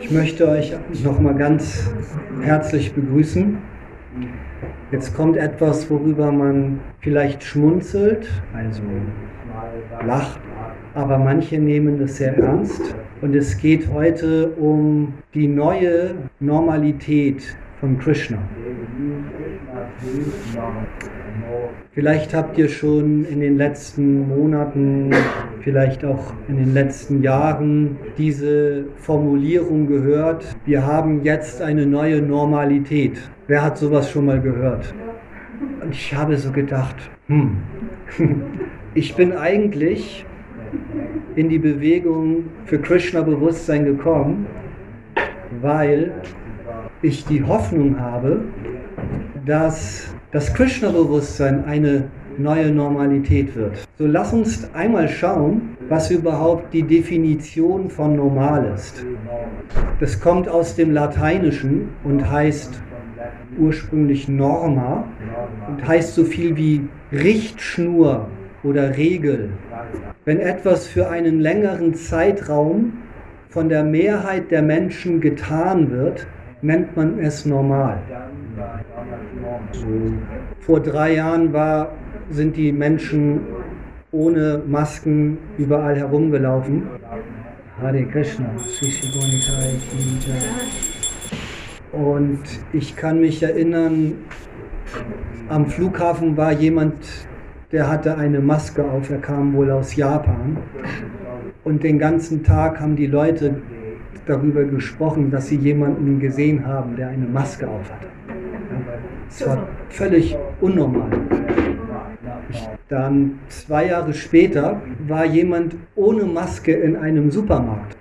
Ich möchte euch nochmal ganz herzlich begrüßen. Jetzt kommt etwas, worüber man vielleicht schmunzelt, also lacht, aber manche nehmen es sehr ernst. Und es geht heute um die neue Normalität von Krishna. Vielleicht habt ihr schon in den letzten Monaten, vielleicht auch in den letzten Jahren diese Formulierung gehört, wir haben jetzt eine neue Normalität. Wer hat sowas schon mal gehört? Und ich habe so gedacht, hm, ich bin eigentlich in die Bewegung für Krishna-Bewusstsein gekommen, weil ich die Hoffnung habe, dass das Krishna-Bewusstsein eine neue Normalität wird. So lass uns einmal schauen, was überhaupt die Definition von normal ist. Das kommt aus dem Lateinischen und heißt ursprünglich Norma und heißt so viel wie Richtschnur oder Regel. Wenn etwas für einen längeren Zeitraum von der Mehrheit der Menschen getan wird, nennt man es normal. Vor drei Jahren war, sind die Menschen ohne Masken überall herumgelaufen. Hare Krishna, Und ich kann mich erinnern, am Flughafen war jemand, der hatte eine Maske auf, er kam wohl aus Japan. Und den ganzen Tag haben die Leute darüber gesprochen, dass sie jemanden gesehen haben, der eine Maske aufhatte. Es war völlig unnormal. Dann zwei Jahre später war jemand ohne Maske in einem Supermarkt.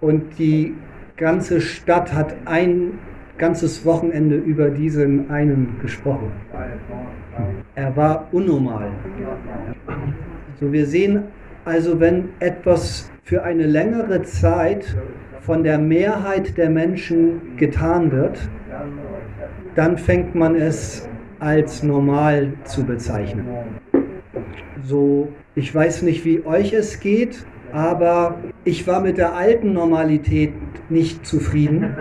Und die ganze Stadt hat ein ganzes Wochenende über diesen einen gesprochen. Er war unnormal. So, wir sehen also, wenn etwas für eine längere Zeit von der Mehrheit der Menschen getan wird, dann fängt man es als normal zu bezeichnen. So, ich weiß nicht, wie euch es geht, aber ich war mit der alten Normalität nicht zufrieden.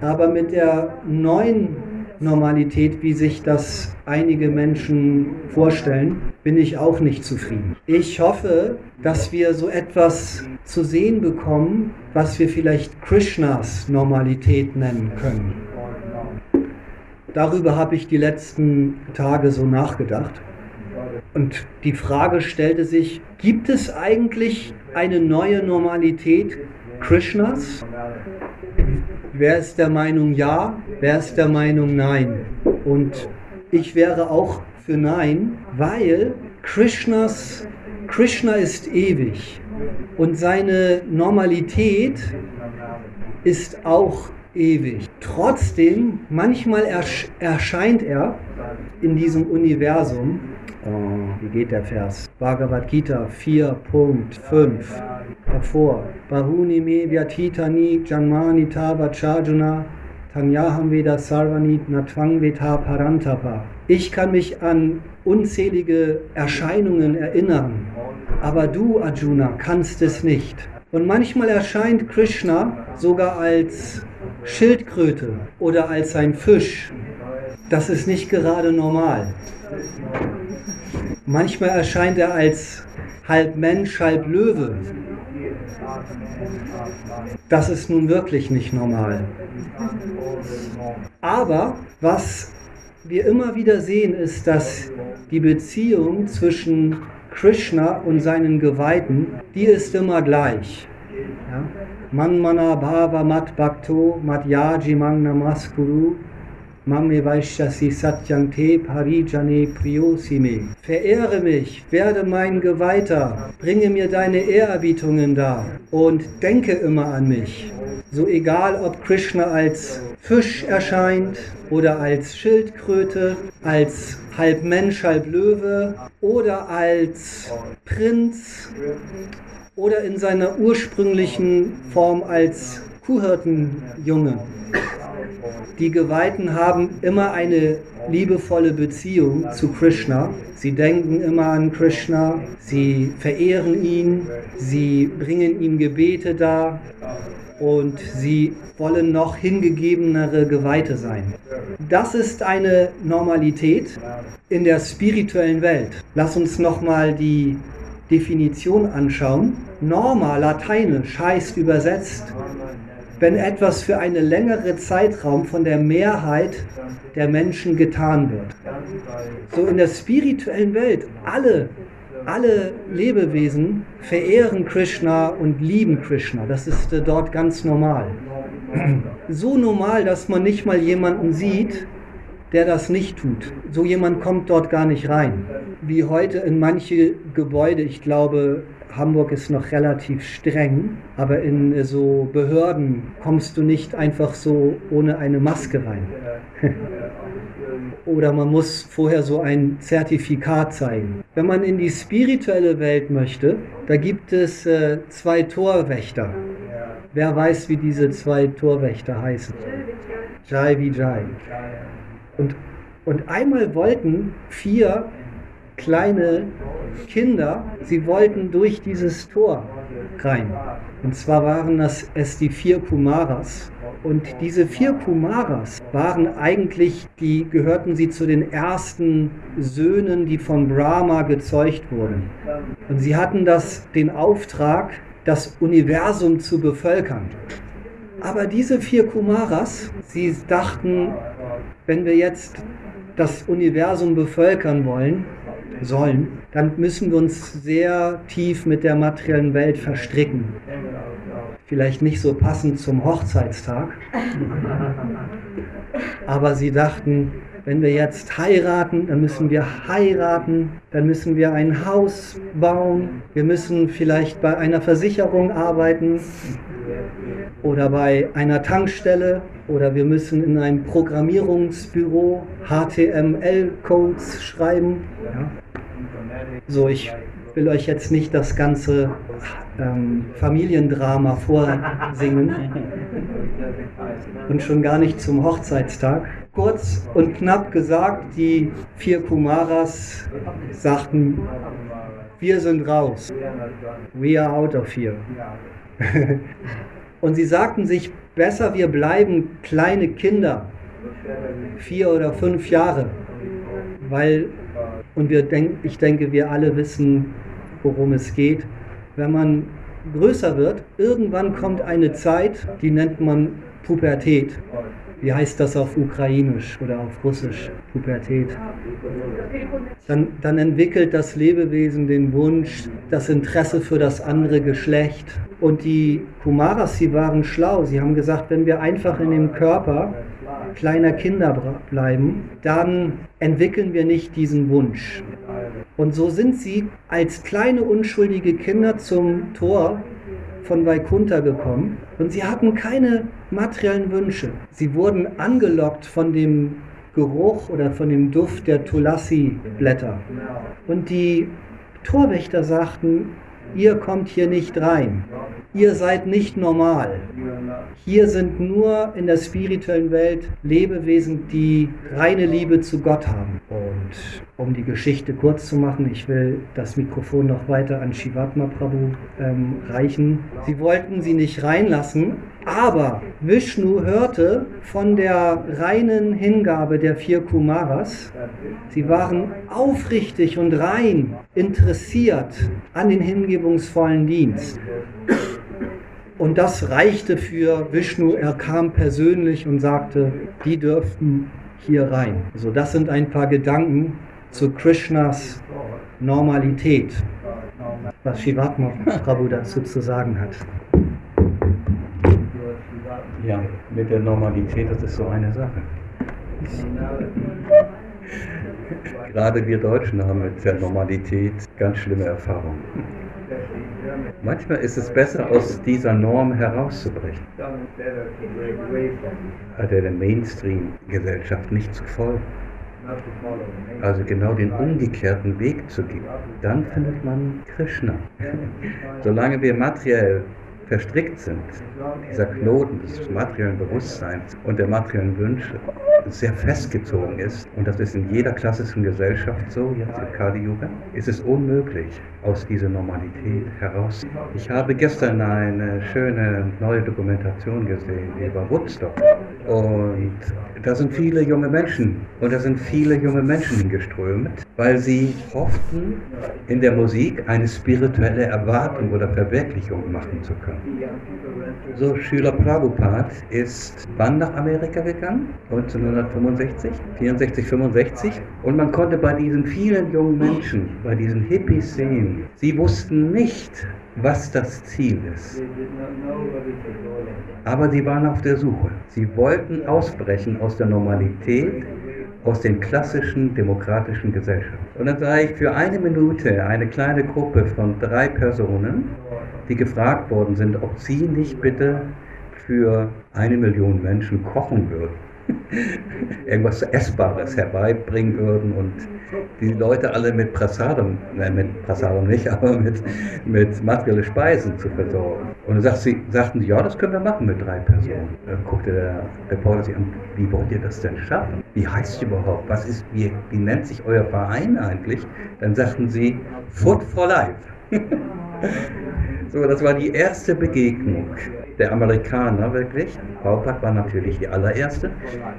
Aber mit der neuen Normalität, wie sich das einige Menschen vorstellen, bin ich auch nicht zufrieden. Ich hoffe, dass wir so etwas zu sehen bekommen, was wir vielleicht Krishnas Normalität nennen können. Darüber habe ich die letzten Tage so nachgedacht. Und die Frage stellte sich, gibt es eigentlich eine neue Normalität Krishnas? Wer ist der Meinung ja? Wer ist der Meinung nein? Und ich wäre auch für nein, weil Krishnas, Krishna ist ewig und seine Normalität ist auch ewig. Trotzdem, manchmal erscheint er in diesem Universum Oh, wie geht der Vers? Bhagavad Gita 4.5 hervor. Bahuni me vyatitani janmani tava chajuna tanyaham veda sarvanit natvang veta parantapa. Ich kann mich an unzählige Erscheinungen erinnern, aber du, Arjuna, kannst es nicht. Und manchmal erscheint Krishna sogar als Schildkröte oder als ein Fisch. Das ist nicht gerade normal. Manchmal erscheint er als halb Mensch, halb Löwe. Das ist nun wirklich nicht normal. Aber was wir immer wieder sehen, ist, dass die Beziehung zwischen Krishna und seinen Geweihten, die ist immer gleich. Ja? Manmana Bhava Mat Bhakto Mat Yaji Mang Namaskuru Mame Vaishyasi Satyante Parijane Priyosime. Verehre mich, werde mein Geweihter, bringe mir deine Ehrerbietungen dar und denke immer an mich. So egal, ob Krishna als Fisch erscheint oder als Schildkröte, als halb Mensch, halb Löwe oder als Prinz oder in seiner ursprünglichen Form als Kuhhirtenjunge. Die Geweihten haben immer eine liebevolle Beziehung zu Krishna. Sie denken immer an Krishna, sie verehren ihn, sie bringen ihm Gebete dar und sie wollen noch hingegebenere Geweihte sein. Das ist eine Normalität in der spirituellen Welt. Lass uns nochmal die Definition anschauen. Norma, lateinisch, heißt übersetzt, wenn etwas für einen längeren Zeitraum von der Mehrheit der Menschen getan wird. So in der spirituellen Welt, alle alle Lebewesen verehren Krishna und lieben Krishna. Das ist äh, dort ganz normal. So normal, dass man nicht mal jemanden sieht, der das nicht tut. So jemand kommt dort gar nicht rein. Wie heute in manche Gebäude, ich glaube, Hamburg ist noch relativ streng, aber in äh, so Behörden kommst du nicht einfach so ohne eine Maske rein. Oder man muss vorher so ein Zertifikat zeigen. Wenn man in die spirituelle Welt möchte, da gibt es äh, zwei Torwächter. Wer weiß, wie diese zwei Torwächter heißen? Jai Vijay. Und, und einmal wollten vier kleine Kinder, sie wollten durch dieses Tor rein. Und zwar waren das es die vier Kumaras. Und diese vier Kumaras waren eigentlich, die gehörten sie zu den ersten Söhnen, die von Brahma gezeugt wurden. Und sie hatten das, den Auftrag, das Universum zu bevölkern. Aber diese vier Kumaras, sie dachten, wenn wir jetzt das Universum bevölkern wollen, sollen, dann müssen wir uns sehr tief mit der materiellen Welt verstricken. Vielleicht nicht so passend zum Hochzeitstag, aber sie dachten, wenn wir jetzt heiraten, dann müssen wir heiraten, dann müssen wir ein Haus bauen, wir müssen vielleicht bei einer Versicherung arbeiten oder bei einer Tankstelle oder wir müssen in einem Programmierungsbüro HTML-Codes schreiben. Ja. So, ich will euch jetzt nicht das ganze ähm, Familiendrama vorsingen und schon gar nicht zum Hochzeitstag. Kurz und knapp gesagt, die vier Kumaras sagten, wir sind raus. We are out of here. und sie sagten sich, besser wir bleiben kleine Kinder, vier oder fünf Jahre, weil, und wir denk, ich denke, wir alle wissen, worum es geht. Wenn man größer wird, irgendwann kommt eine Zeit, die nennt man Pubertät. Wie heißt das auf Ukrainisch oder auf Russisch? Pubertät. Dann, dann entwickelt das Lebewesen den Wunsch, das Interesse für das andere Geschlecht. Und die Kumaras, sie waren schlau. Sie haben gesagt, wenn wir einfach in dem Körper kleiner Kinder bleiben, dann entwickeln wir nicht diesen Wunsch. Und so sind sie als kleine unschuldige Kinder zum Tor von Vaikunta gekommen und sie hatten keine materiellen Wünsche. Sie wurden angelockt von dem Geruch oder von dem Duft der Tulasi-Blätter. Und die Torwächter sagten, ihr kommt hier nicht rein. Ihr seid nicht normal. Hier sind nur in der spirituellen Welt Lebewesen, die reine Liebe zu Gott haben. Und um die Geschichte kurz zu machen, ich will das Mikrofon noch weiter an Shivatma Prabhu ähm, reichen. Sie wollten sie nicht reinlassen, aber Vishnu hörte von der reinen Hingabe der vier Kumaras. Sie waren aufrichtig und rein interessiert an den hingebungsvollen Dienst. Und das reichte für Vishnu. Er kam persönlich und sagte, die dürften hier rein. Also das sind ein paar Gedanken zu Krishnas Normalität, was Shivatma Prabhu dazu zu sagen hat. Ja, mit der Normalität, das ist so eine Sache. Gerade wir Deutschen haben mit der Normalität ganz schlimme Erfahrungen. Manchmal ist es besser, aus dieser Norm herauszubrechen, der Mainstream-Gesellschaft nicht zu folgen. Also genau den umgekehrten Weg zu gehen. Dann findet man Krishna. Solange wir materiell verstrickt sind, dieser Knoten des materiellen Bewusstseins und der materiellen Wünsche sehr festgezogen ist, und das ist in jeder klassischen Gesellschaft so, jetzt im Kali Yuga, ist es unmöglich, aus dieser Normalität heraus. Ich habe gestern eine schöne neue Dokumentation gesehen über Woodstock und da sind viele junge Menschen und da sind viele junge Menschen hingeströmt, weil sie hofften, in der Musik eine spirituelle Erwartung oder Verwirklichung machen zu können. So, Schüler Prabhupada ist wann nach Amerika gegangen? 1965, 64, 65. Und man konnte bei diesen vielen jungen Menschen, bei diesen Hippies sehen, sie wussten nicht, was das Ziel ist. Aber sie waren auf der Suche. Sie wollten ausbrechen aus der Normalität, aus den klassischen demokratischen Gesellschaften. Und dann sah ich für eine Minute eine kleine Gruppe von drei Personen, die gefragt worden sind, ob sie nicht bitte für eine Million Menschen kochen würden. irgendwas Essbares herbeibringen würden und die Leute alle mit Prasadam, nein, mit Prasadam nicht, aber mit, mit materiellen Speisen zu versorgen. Und dann sagt sie, sagten sie, ja, das können wir machen mit drei Personen. Dann guckte der Reporter sich an, wie wollt ihr das denn schaffen? Wie heißt es überhaupt? Was ist, wie, wie nennt sich euer Verein eigentlich? Dann sagten sie, Food for Life. so, das war die erste Begegnung der Amerikaner wirklich, Hauptpack war natürlich die allererste,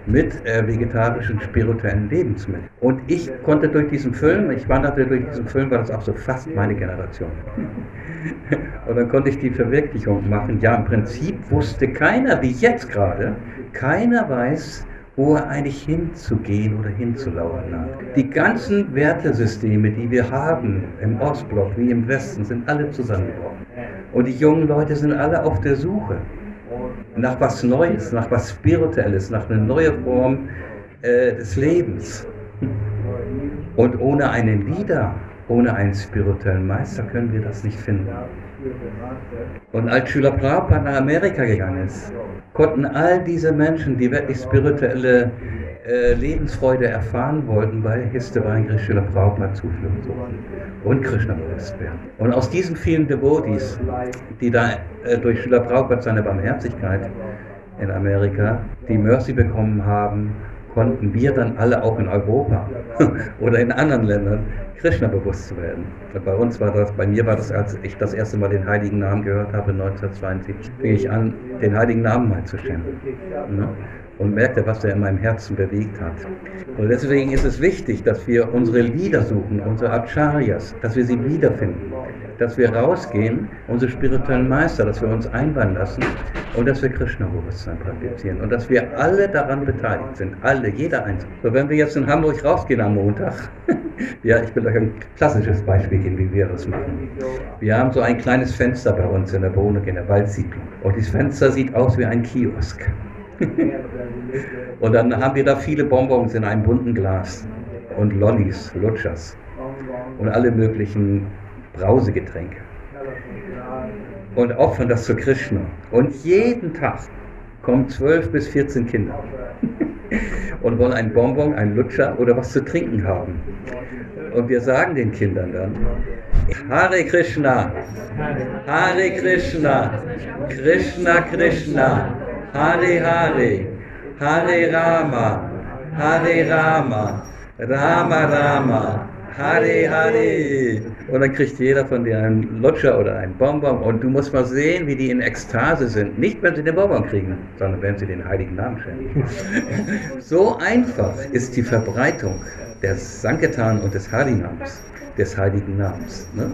mit äh, vegetarischen spirituellen Lebensmitteln. Und ich konnte durch diesen Film, ich wanderte durch diesen Film, war das auch so fast meine Generation. Und dann konnte ich die Verwirklichung machen. Ja, im Prinzip wusste keiner, wie jetzt gerade, keiner weiß, wo er eigentlich hinzugehen oder hinzulaufen hat. Die ganzen Wertesysteme, die wir haben im Ostblock wie im Westen, sind alle zusammengebrochen. Und die jungen Leute sind alle auf der Suche nach was Neues, nach was Spirituelles, nach einer neuen Form äh, des Lebens. Und ohne einen Leader, ohne einen spirituellen Meister können wir das nicht finden. Und als Schüler Prabhupada nach Amerika gegangen ist, konnten all diese Menschen, die wirklich spirituelle äh, Lebensfreude erfahren wollten, bei Histevain Srila Prabhupada Zuflucht suchen und Krishna bewusst werden. Und aus diesen vielen Devotees, die da äh, durch Srila Prabhupada seine Barmherzigkeit in Amerika die Mercy bekommen haben, konnten wir dann alle auch in Europa oder in anderen Ländern Krishna bewusst zu werden. Und bei uns war das, bei mir war das, als ich das erste Mal den Heiligen Namen gehört habe, 1972, fing ich an, den Heiligen Namen mal zu stellen. Ne? und merkte, was er in meinem Herzen bewegt hat. Und deswegen ist es wichtig, dass wir unsere Lieder suchen, unsere Acharyas, dass wir sie wiederfinden, dass wir rausgehen, unsere spirituellen Meister, dass wir uns einweihen lassen und dass wir Krishna-Bewusstsein praktizieren und dass wir alle daran beteiligt sind, alle, jeder Einzelne. So, wenn wir jetzt in Hamburg rausgehen am Montag, ja, ich will euch ein klassisches Beispiel geben, wie wir das machen. Wir haben so ein kleines Fenster bei uns in der Wohnung, in der Waldsiedlung. Und dieses Fenster sieht aus wie ein Kiosk. und dann haben wir da viele Bonbons in einem bunten Glas und Lollis, Lutschers und alle möglichen Brausegetränke. Und opfern das zu Krishna. Und jeden Tag kommen 12 bis 14 Kinder und wollen ein Bonbon, ein Lutscher oder was zu trinken haben. Und wir sagen den Kindern dann, Hare Krishna, Hare Krishna, Krishna Krishna, Hare Hare, Hare Rama, Hare Rama, Rama Rama, Hare Hare. Und dann kriegt jeder von dir einen Lutscher oder einen Bonbon und du musst mal sehen, wie die in Ekstase sind. Nicht, wenn sie den Bonbon kriegen, sondern wenn sie den heiligen Namen schenken. so einfach ist die Verbreitung des Sankirtan und des Harinams, des heiligen Namens. Ne?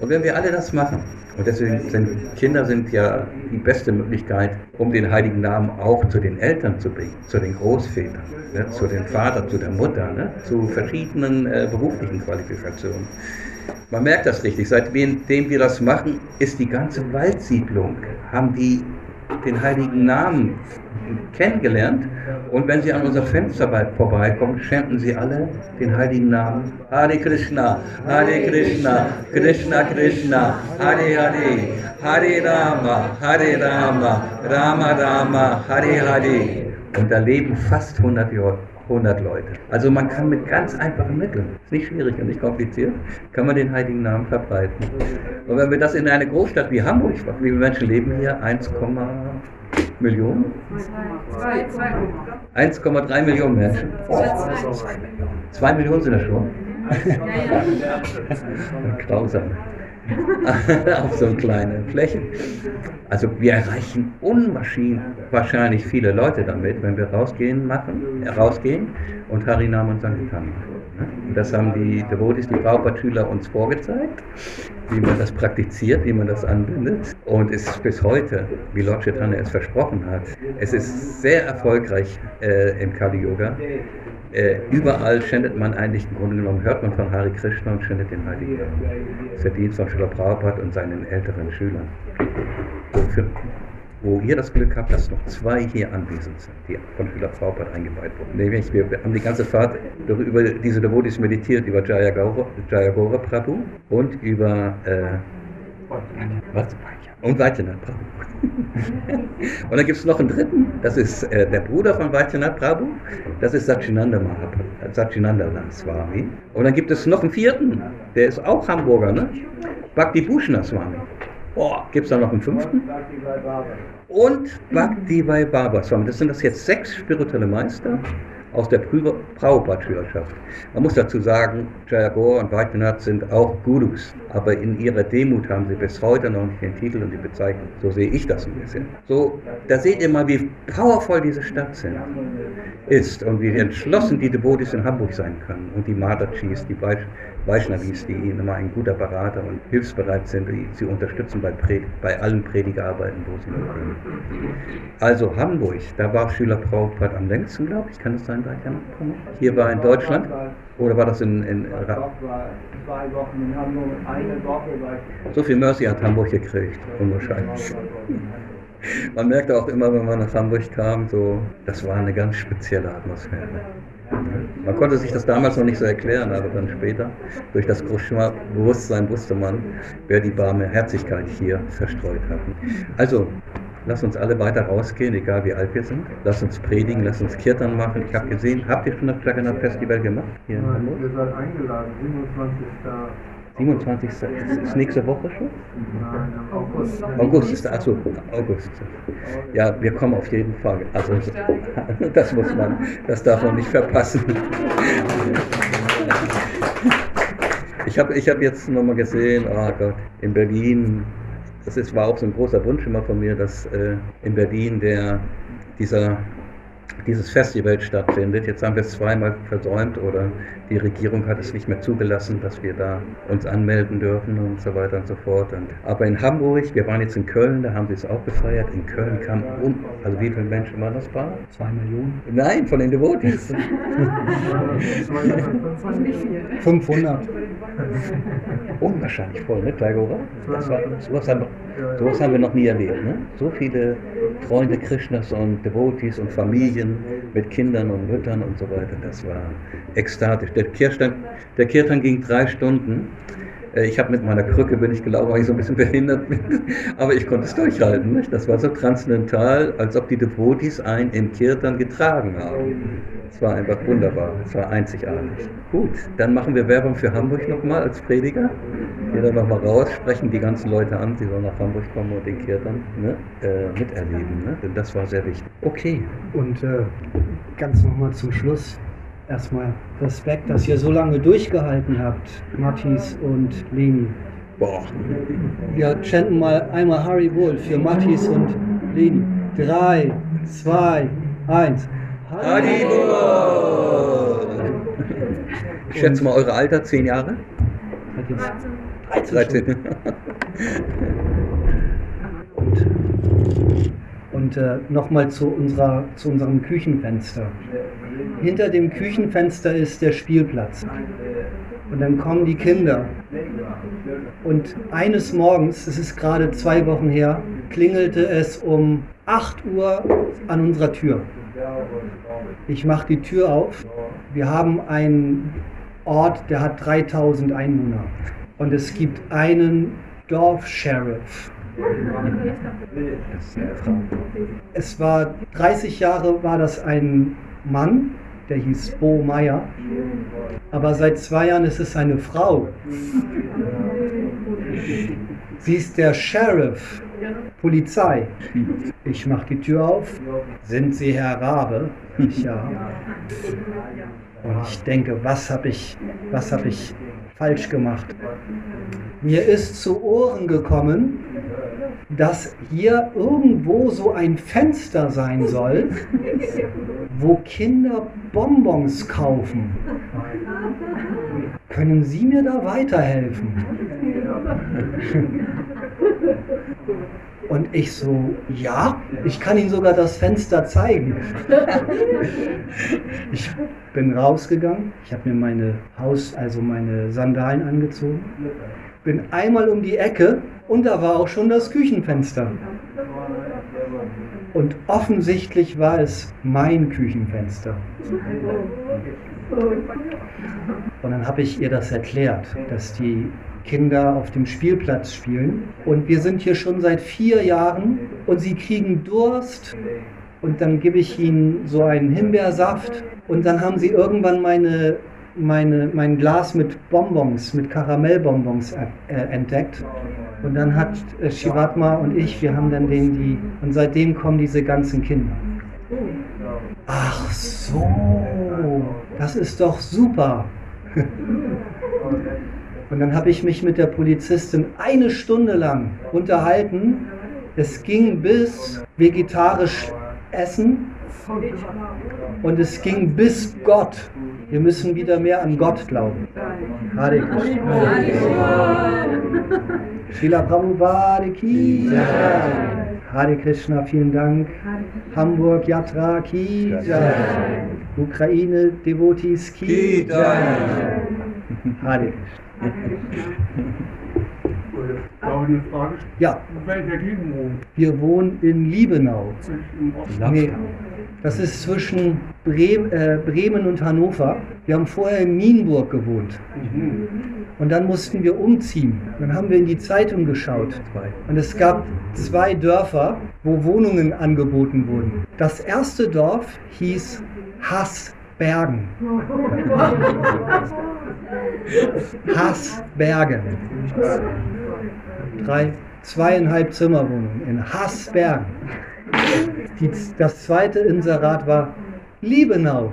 Und wenn wir alle das machen, und deswegen sind Kinder sind ja die beste Möglichkeit, um den heiligen Namen auch zu den Eltern zu bringen, zu den Großvätern, ne, zu dem Vater, zu der Mutter, ne, zu verschiedenen äh, beruflichen Qualifikationen. Man merkt das richtig. Seitdem wir das machen, ist die ganze Waldsiedlung, haben die den heiligen Namen kennengelernt. Und wenn sie an unser Fenster vorbeikommen, schenken sie alle den heiligen Namen. Hare Krishna, Hare Krishna, Krishna Krishna, Hare Hare, Hare Rama, Hare Rama, Rama Rama, Hare Hare. Und da leben fast 100, Jahr, 100 Leute. Also man kann mit ganz einfachen Mitteln, ist nicht schwierig und nicht kompliziert, kann man den heiligen Namen verbreiten. Und wenn wir das in eine Großstadt wie Hamburg, wie viele Menschen leben hier? 1, Millionen? 1,3 Millionen Menschen. 2 Millionen sind das schon. Grausam. auf so kleine Fläche. Also wir erreichen unwahrscheinlich viele Leute damit, wenn wir rausgehen machen, rausgehen und Harinam und Sankirtan machen. Das haben die Devotis, die Prabhupada-Schüler uns vorgezeigt, wie man das praktiziert, wie man das anwendet. Und es ist bis heute, wie Lord Chaitanya es versprochen hat, es ist sehr erfolgreich äh, im Kali-Yoga. Äh, überall schändet man eigentlich, im Grunde genommen hört man von Hari Krishna und schändet den Heiligen. Das Dienst von Srila Prabhupada und seinen älteren Schülern. Wo ihr das Glück habt, dass noch zwei hier anwesend sind, die von Schüler Prabhupada eingeweiht wurden. Nämlich, wir haben die ganze Fahrt über diese Devotis meditiert, über Jayagora, Prabhu und über äh? Und Vaidyanatha Prabhu. und dann gibt es noch einen dritten, das ist äh, der Bruder von Vaidyanatha Prabhu, das ist Satchinanda Mahaprabhu, Satchinanda Swami. Und dann gibt es noch einen vierten, der ist auch Hamburger, ne? Bhakti Bhushna Swami. Gibt es da noch einen fünften? Und Bhakti Vai Baba. Das sind das jetzt sechs spirituelle Meister aus der Prabhupada-Schülerschaft. Man muss dazu sagen, Jayagor und Vaidyanatha sind auch Gurus, aber in ihrer Demut haben sie bis heute noch nicht den Titel und die Bezeichnung. So sehe ich das ein bisschen. So, da seht ihr mal, wie powervoll diese Stadt sind, ist und wie entschlossen die Devotis in Hamburg sein können und die Madachis, die Vaishnavis, die ihnen immer ein guter Berater und hilfsbereit sind, die sie unterstützen bei, Pred bei allen Predigerarbeiten, wo sie nur können. Also Hamburg, da war Schüler Prabhupada am längsten, glaube ich, kann es sein, da Hier war in Deutschland, oder war das in, in Ra zwei Wochen in Hamburg, eine Woche. So viel Mercy hat Hamburg gekriegt, unwahrscheinlich. Man merkte auch immer, wenn man nach Hamburg kam, so, das war eine ganz spezielle Atmosphäre. Man konnte sich das damals noch nicht so erklären, aber dann später, durch das Bewusstsein wusste man, wer die warme Herzlichkeit hier verstreut hatten. Also, lass uns alle weiter rausgehen, egal wie alt wir sind. Lass uns predigen, lass uns Kirtan machen. Ich habe gesehen, habt ihr schon das Jagannath Festival gemacht hier Nein? Ihr seid eingeladen, 27. 27. ist nächste Woche schon? Nein, August. August ist, achso, August. Ja, wir kommen auf jeden Fall. Also, das muss man, das darf man nicht verpassen. Ich habe ich hab jetzt nochmal gesehen, oh Gott, in Berlin, das ist, war auch so ein großer Wunsch immer von mir, dass äh, in Berlin der, dieser dieses Festival stattfindet. Jetzt haben wir es zweimal versäumt oder die Regierung hat es nicht mehr zugelassen, dass wir da uns anmelden dürfen und so weiter und so fort. Und, aber in Hamburg, wir waren jetzt in Köln, da haben sie es auch gefeiert. In Köln kam um, also wie viele Menschen waren das da? Zwei Millionen? Nein, von den Devotis. 500. Unwahrscheinlich voll, ne, Tagora? Das war, sowas, haben, sowas haben wir noch nie erlebt. Ne? So viele Freunde Krishnas und Devotis und Familien mit Kindern und Müttern und so weiter. Das war ekstatisch. Der Kirtan, der Kirtan ging drei Stunden. Äh, ich habe mit meiner Krücke bin ich gelaufen, weil ich so ein bisschen behindert bin, aber ich konnte es durchhalten. Nicht? Das war so transzendental, als ob die Devotis einen im Kirtan getragen haben. Es war einfach wunderbar, es war einzigartig. Gut, dann machen wir Werbung für Hamburg nochmal als Prediger. Gehen dann nochmal raus, sprechen die ganzen Leute an, die sollen nach Hamburg kommen und den Kirtan ne, äh, miterleben. Ne? Denn das war sehr wichtig. Okay. Und äh, ganz nochmal zum Schluss erstmal Respekt, dass ihr so lange durchgehalten habt, Matthias und Leni. Boah. Wir chanten mal einmal Harry Bull für Matthias und Leni. Drei, zwei, eins. Bull! Ich schätze mal eure Alter, zehn Jahre? 13. 13. und und äh, nochmal zu, zu unserem Küchenfenster hinter dem Küchenfenster ist der Spielplatz. Und dann kommen die Kinder. Und eines Morgens, es ist gerade zwei Wochen her, klingelte es um 8 Uhr an unserer Tür. Ich mache die Tür auf. Wir haben einen Ort, der hat 3000 Einwohner. Und es gibt einen Dorfsheriff. Es war 30 Jahre war das ein Mann, der hieß Bo Meyer. Aber seit zwei Jahren ist es eine Frau. Sie ist der Sheriff, Polizei. Ich mache die Tür auf. Sind Sie Herr Rabe? Ja. Und ich denke, was habe ich, was habe ich falsch gemacht? Mir ist zu Ohren gekommen, dass hier irgendwo so ein Fenster sein soll, wo Kinder Bonbons kaufen. Können Sie mir da weiterhelfen? Ich so, ja, ich kann Ihnen sogar das Fenster zeigen. Ich bin rausgegangen, ich habe mir meine Haus, also meine Sandalen angezogen, bin einmal um die Ecke und da war auch schon das Küchenfenster. Und offensichtlich war es mein Küchenfenster. Und dann habe ich ihr das erklärt, dass die Kinder auf dem Spielplatz spielen. Und wir sind hier schon seit vier Jahren und sie kriegen Durst. Und dann gebe ich ihnen so einen Himbeersaft. Und dann haben sie irgendwann meine, meine, mein Glas mit Bonbons, mit Karamellbonbons äh, entdeckt. Und dann hat äh, Shivatma und ich, wir haben dann denen die, und seitdem kommen diese ganzen Kinder. Ach so, das ist doch super. Und dann habe ich mich mit der Polizistin eine Stunde lang unterhalten. Es ging bis vegetarisch essen und es ging bis Gott. Wir müssen wieder mehr an Gott glauben. Hare Krishna. Srila Prabhupada ki. Hare Krishna, vielen Dank. Hamburg Yatra ki Jai. Ukraine Devotees ki Jai. Hare Krishna. Eine Frage? Ja, In welcher Gegend wohnt wir wohnen in Liebenau. Nee, das ist zwischen Bremen, äh, Bremen und Hannover. Wir haben vorher in Nienburg gewohnt. Mhm. Und dann mussten wir umziehen. Dann haben wir in die Zeitung geschaut. Und es gab zwei Dörfer, wo Wohnungen angeboten wurden. Das erste Dorf hieß Hassbergen. Hassbergen. Drei, zweieinhalb Zimmerwohnungen in Hassbergen. Die, das zweite Inserat war Liebenau.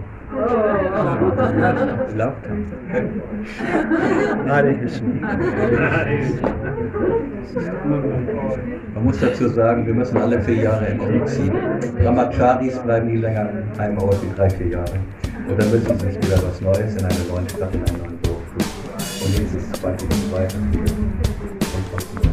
Man muss dazu sagen, wir müssen alle vier Jahre umziehen. Brahmacharis bleiben nie länger einem Ort wie drei, vier Jahre. Und dann müssen sich wieder was Neues in einer neuen Stadt, in einen neuen Dorf. Und dieses zweite, zweite, und